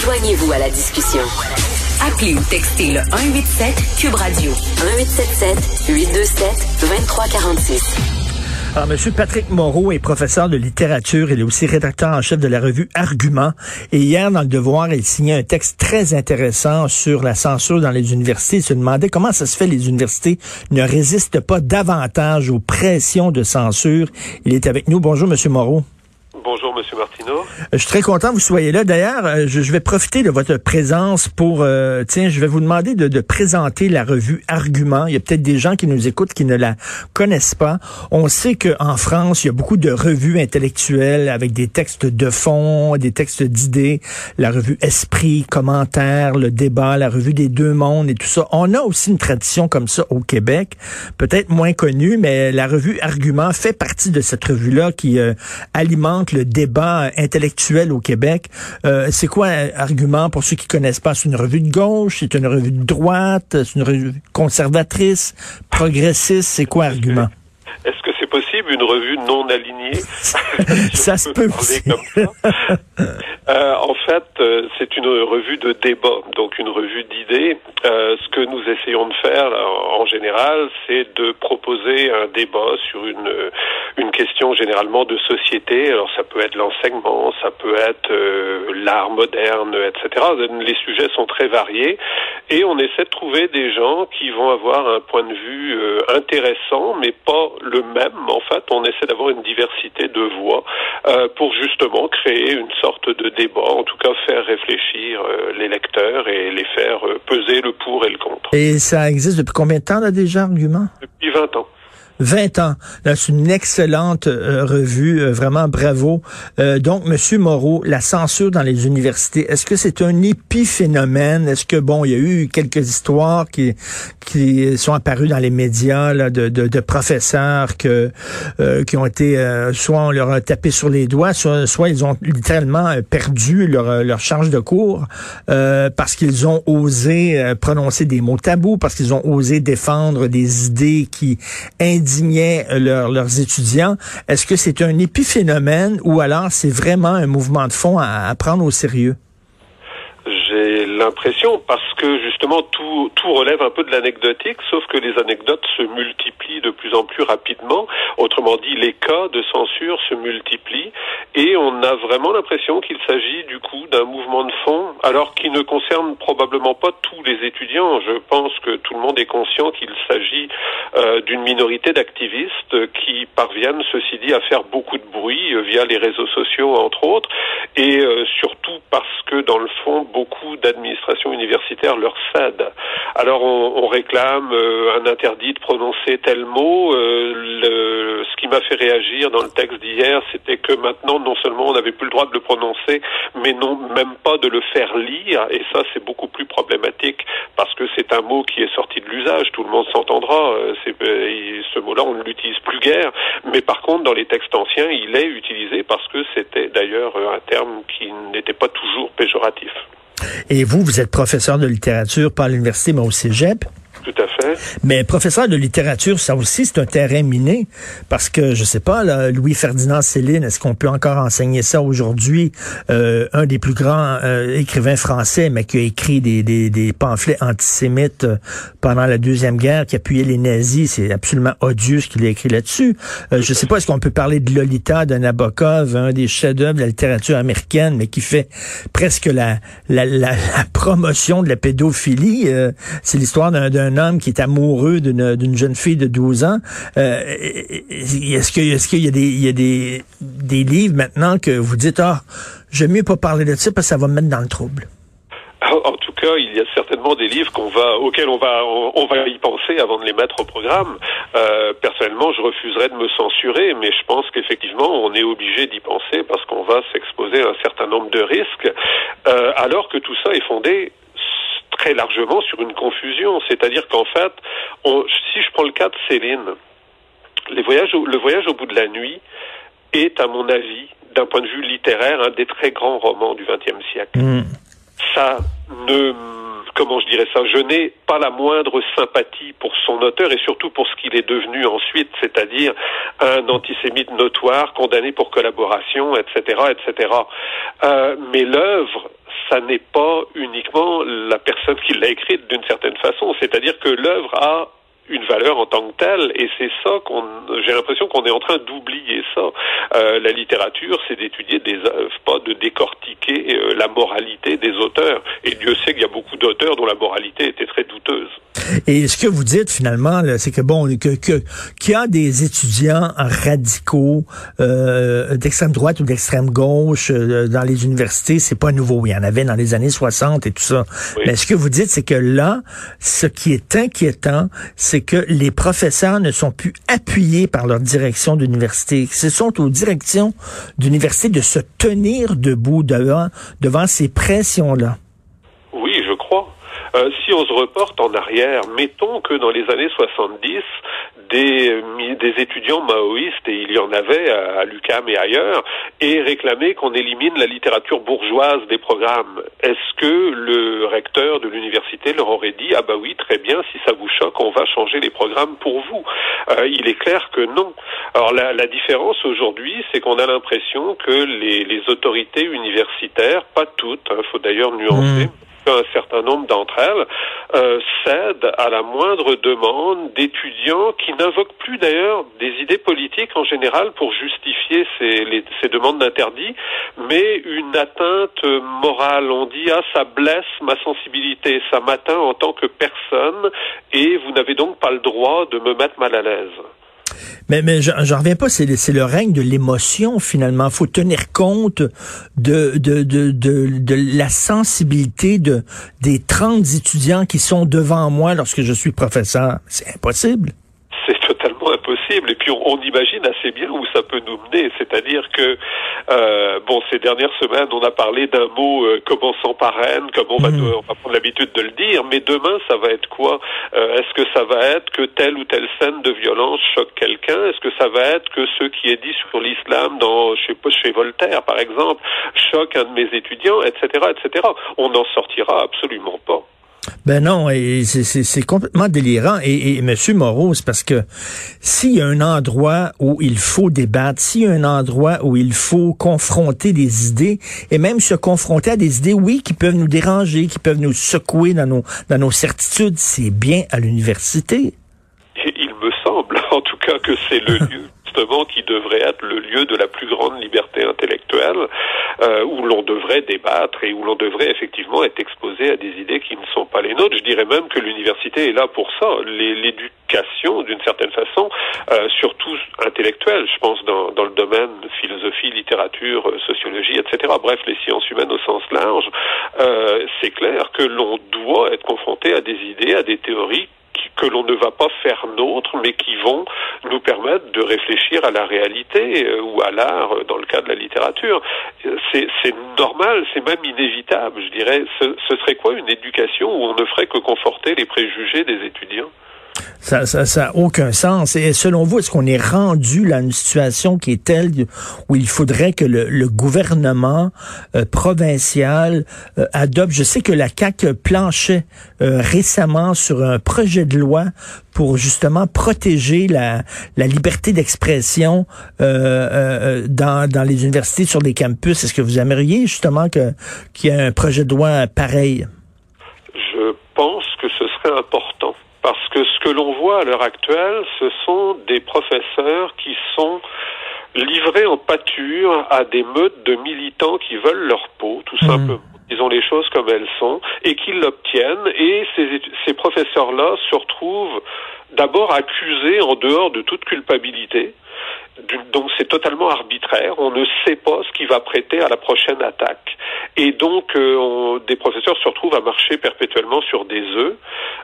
Joignez-vous à la discussion. Appelez ou textez le 187 Cube Radio 1877 827 2346. Alors, Monsieur Patrick Moreau est professeur de littérature. Il est aussi rédacteur en chef de la revue Argument. Et hier, dans le Devoir, il signait un texte très intéressant sur la censure dans les universités. Il se demandait comment ça se fait les universités ne résistent pas davantage aux pressions de censure. Il est avec nous. Bonjour, Monsieur Moreau. Euh, je suis très content que vous soyez là. D'ailleurs, euh, je, vais profiter de votre présence pour, euh, tiens, je vais vous demander de, présenter la revue Argument. Il y a peut-être des gens qui nous écoutent qui ne la connaissent pas. On sait qu'en France, il y a beaucoup de revues intellectuelles avec des textes de fond, des textes d'idées. La revue Esprit, Commentaire, Le Débat, la revue des Deux Mondes et tout ça. On a aussi une tradition comme ça au Québec, peut-être moins connue, mais la revue Argument fait partie de cette revue-là qui alimente le débat intellectuel au Québec. Euh, c'est quoi un argument pour ceux qui connaissent pas? C'est une revue de gauche, c'est une revue de droite, c'est une revue conservatrice, progressiste, c'est quoi argument? Est-ce que c'est possible une revue non alignée? Ça se peut. Euh, en fait, euh, c'est une revue de débat, donc une revue d'idées. Euh, ce que nous essayons de faire en général, c'est de proposer un débat sur une une question généralement de société. Alors ça peut être l'enseignement, ça peut être l'art moderne, etc. Les sujets sont très variés et on essaie de trouver des gens qui vont avoir un point de vue intéressant, mais pas le même. En fait, on essaie d'avoir une diversité de voix pour justement créer une sorte de débat, en tout cas faire réfléchir euh, les lecteurs et les faire euh, peser le pour et le contre. Et ça existe depuis combien de temps là déjà, argument? Depuis 20 ans. 20 ans. C'est une excellente euh, revue, euh, vraiment bravo. Euh, donc, Monsieur Moreau, la censure dans les universités, est-ce que c'est un épiphénomène? Est-ce que, bon, il y a eu quelques histoires qui, qui sont apparues dans les médias là, de, de, de professeurs que, qui ont été, soit on leur a tapé sur les doigts, soit, soit ils ont littéralement perdu leur, leur charge de cours parce qu'ils ont osé prononcer des mots tabous, parce qu'ils ont osé défendre des idées qui indiquent leurs étudiants. Est-ce que c'est un épiphénomène ou alors c'est vraiment un mouvement de fond à prendre au sérieux? L'impression, parce que justement tout, tout relève un peu de l'anecdotique, sauf que les anecdotes se multiplient de plus en plus rapidement. Autrement dit, les cas de censure se multiplient et on a vraiment l'impression qu'il s'agit du coup d'un mouvement de fond, alors qui ne concerne probablement pas tous les étudiants. Je pense que tout le monde est conscient qu'il s'agit euh, d'une minorité d'activistes qui parviennent, ceci dit, à faire beaucoup de bruit euh, via les réseaux sociaux, entre autres, et euh, surtout parce que dans le fond, beaucoup d'administrations universitaires leur cèdent. Alors on, réclame euh, un interdit de prononcer tel mot. Euh, ce qui m'a fait réagir dans le texte d'hier, c'était que maintenant, non seulement on n'avait plus le droit de le prononcer, mais non même pas de le faire lire. Et ça, c'est beaucoup plus problématique parce que c'est un mot qui est sorti de l'usage. Tout le monde s'entendra. Euh, ce mot-là, on ne l'utilise plus guère. Mais par contre, dans les textes anciens, il est utilisé parce que c'était d'ailleurs un terme qui n'était pas toujours péjoratif. Et vous, vous êtes professeur de littérature pas à l'université, mais au cégep. Mais professeur de littérature, ça aussi, c'est un terrain miné. Parce que, je sais pas, Louis-Ferdinand Céline, est-ce qu'on peut encore enseigner ça aujourd'hui? Euh, un des plus grands euh, écrivains français, mais qui a écrit des, des, des pamphlets antisémites euh, pendant la Deuxième Guerre, qui appuyait les nazis. C'est absolument odieux ce qu'il a écrit là-dessus. Euh, je sais pas, est-ce qu'on peut parler de Lolita, de Nabokov, un des chefs-d'œuvre de la littérature américaine, mais qui fait presque la, la, la, promotion de la pédophilie. Euh, c'est l'histoire d'un un homme qui est amoureux d'une jeune fille de 12 ans. Euh, est-ce qu'il est qu'il y a, des, il y a des, des livres maintenant que vous dites, ah, j'aime mieux pas parler de ça parce que ça va me mettre dans le trouble? En tout cas, il y a certainement des livres qu'on va, auxquels on va, on, va y penser avant de les mettre au programme. Euh, personnellement, je refuserais de me censurer, mais je pense qu'effectivement, on est obligé d'y penser parce qu'on va s'exposer à un certain nombre de risques, euh, alors que tout ça est fondé très largement sur une confusion. C'est-à-dire qu'en fait, on, si je prends le cas de Céline, les voyages, le voyage au bout de la nuit est, à mon avis, d'un point de vue littéraire, un des très grands romans du XXe siècle. Mm. Ça ne, comment je dirais ça, je n'ai pas la moindre sympathie pour son auteur et surtout pour ce qu'il est devenu ensuite, c'est-à-dire un antisémite notoire, condamné pour collaboration, etc., etc. Euh, mais l'œuvre, ça n'est pas uniquement la personne qui l'a écrite d'une certaine façon, c'est-à-dire que l'œuvre a une valeur en tant que telle. Et c'est ça qu'on, j'ai l'impression qu'on est en train d'oublier ça. Euh, la littérature, c'est d'étudier des œuvres, pas de décortiquer euh, la moralité des auteurs. Et Dieu sait qu'il y a beaucoup d'auteurs dont la moralité était très douteuse. Et ce que vous dites finalement, c'est que bon, que qu'il y a des étudiants radicaux euh, d'extrême droite ou d'extrême gauche euh, dans les universités, c'est pas nouveau. Il y en avait dans les années 60 et tout ça. Mais ce que vous dites, c'est que là, ce qui est inquiétant, c'est que les professeurs ne sont plus appuyés par leur direction d'université. Ce sont aux directions d'université de se tenir debout devant, devant ces pressions-là. Euh, si on se reporte en arrière, mettons que dans les années 70, des, des étudiants maoïstes, et il y en avait à, l'UCAM et ailleurs, et réclamaient qu'on élimine la littérature bourgeoise des programmes. Est-ce que le recteur de l'université leur aurait dit ah bah oui très bien si ça vous choque on va changer les programmes pour vous euh, Il est clair que non. Alors la, la différence aujourd'hui c'est qu'on a l'impression que les, autorités universitaires, pas toutes, il hein, faut d'ailleurs nuancer. Mmh un certain nombre d'entre elles euh, cèdent à la moindre demande d'étudiants qui n'invoquent plus d'ailleurs des idées politiques en général pour justifier ces, ces demandes d'interdit, mais une atteinte morale. On dit ah ça blesse ma sensibilité, ça m'atteint en tant que personne et vous n'avez donc pas le droit de me mettre mal à l'aise. Mais, mais j'en reviens pas, c'est le règne de l'émotion finalement. Faut tenir compte de, de, de, de, la sensibilité de, des 30 étudiants qui sont devant moi lorsque je suis professeur. C'est impossible et puis on, imagine assez bien où ça peut nous mener. C'est-à-dire que euh, bon, ces dernières semaines, on a parlé d'un mot euh, commençant par N, comme on va, mm. on va prendre l'habitude de le dire. Mais demain, ça va être quoi? Euh, Est-ce que ça va être que telle ou telle scène de violence choque quelqu'un? Est-ce que ça va être que ce qui est dit sur l'islam dans, je sais pas, chez Voltaire, par exemple, choque un de mes étudiants, etc., etc. On n'en sortira absolument pas. Ben non, c'est complètement délirant. Et, et Monsieur Moreau, c'est parce que s'il y a un endroit où il faut débattre, s'il y a un endroit où il faut confronter des idées, et même se confronter à des idées, oui, qui peuvent nous déranger, qui peuvent nous secouer dans nos, dans nos certitudes, c'est bien à l'université. Il me semble, en tout cas, que c'est le lieu justement qui devrait être le lieu de la plus grande liberté intellectuelle, euh, où l'on devrait débattre et où l'on devrait effectivement être exposé à des idées qui ne sont pas les nôtres. Je dirais même que l'université est là pour ça. L'éducation, d'une certaine façon, euh, surtout intellectuelle, je pense dans, dans le domaine philosophie, littérature, sociologie, etc. Bref, les sciences humaines au sens large, euh, c'est clair que l'on doit être confronté à des idées, à des théories que l'on ne va pas faire nôtre, mais qui vont nous permettre de réfléchir à la réalité euh, ou à l'art euh, dans le cas de la littérature. C'est normal, c'est même inévitable, je dirais. Ce, ce serait quoi une éducation où on ne ferait que conforter les préjugés des étudiants? Ça, ça, ça aucun sens. Et selon vous, est-ce qu'on est rendu là à une situation qui est telle où il faudrait que le, gouvernement euh, provincial euh, adopte, je sais que la CAC planchait euh, récemment sur un projet de loi pour justement protéger la, la liberté d'expression dans, dans les universités, sur les campus. Est-ce que vous aimeriez justement qu'il y ait un projet de loi pareil? Je pense que ce serait important parce que ce que l'on voit à l'heure actuelle, ce sont des professeurs qui sont livrés en pâture à des meutes de militants qui veulent leur peau, tout mhm. simplement. Ils ont les choses comme elles sont et qu'ils l'obtiennent. Et ces, ces professeurs-là se retrouvent d'abord accusés en dehors de toute culpabilité. Donc c'est totalement arbitraire. On ne sait pas ce qui va prêter à la prochaine attaque. Et donc, des professeurs se retrouvent à marcher perpétuellement sur des œufs,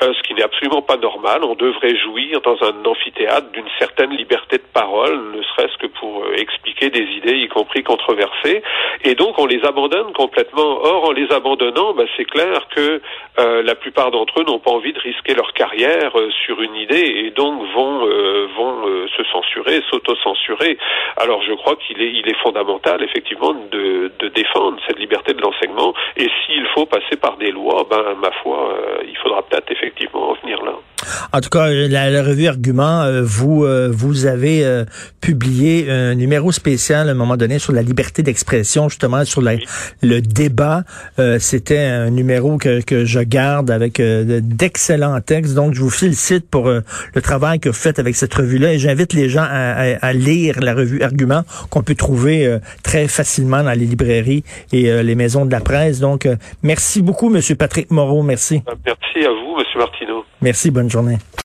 ce qui n'est absolument pas normal. On devrait jouir dans un amphithéâtre d'une certaine liberté de parole, ne serait-ce que pour expliquer des idées, y compris controversées. Et donc, on les abandonne complètement. Or, en les abandonnant, bah, c'est clair que la plupart d'entre eux n'ont pas envie de risquer leur carrière sur une idée et donc vont vont se censurer, s'auto-censurer. Alors je crois qu'il est, il est fondamental effectivement de, de défendre cette liberté de l'enseignement et s'il faut passer par des lois, ben ma foi, euh, il faudra peut-être effectivement en venir là. En tout cas, la, revue Argument, euh, vous euh, vous avez publié un numéro spécial à un moment donné sur la liberté d'expression, justement sur la, le débat. C'était un numéro que, que je garde avec d'excellents textes. Donc, je vous félicite pour le travail que vous faites avec cette revue-là et j'invite les gens à, à, lire la revue Argument qu'on peut trouver très facilement dans les librairies et les maisons de la presse. Donc, merci beaucoup, Monsieur Patrick Moreau. Merci. Merci à vous, Monsieur Martineau. Merci, bonne journée.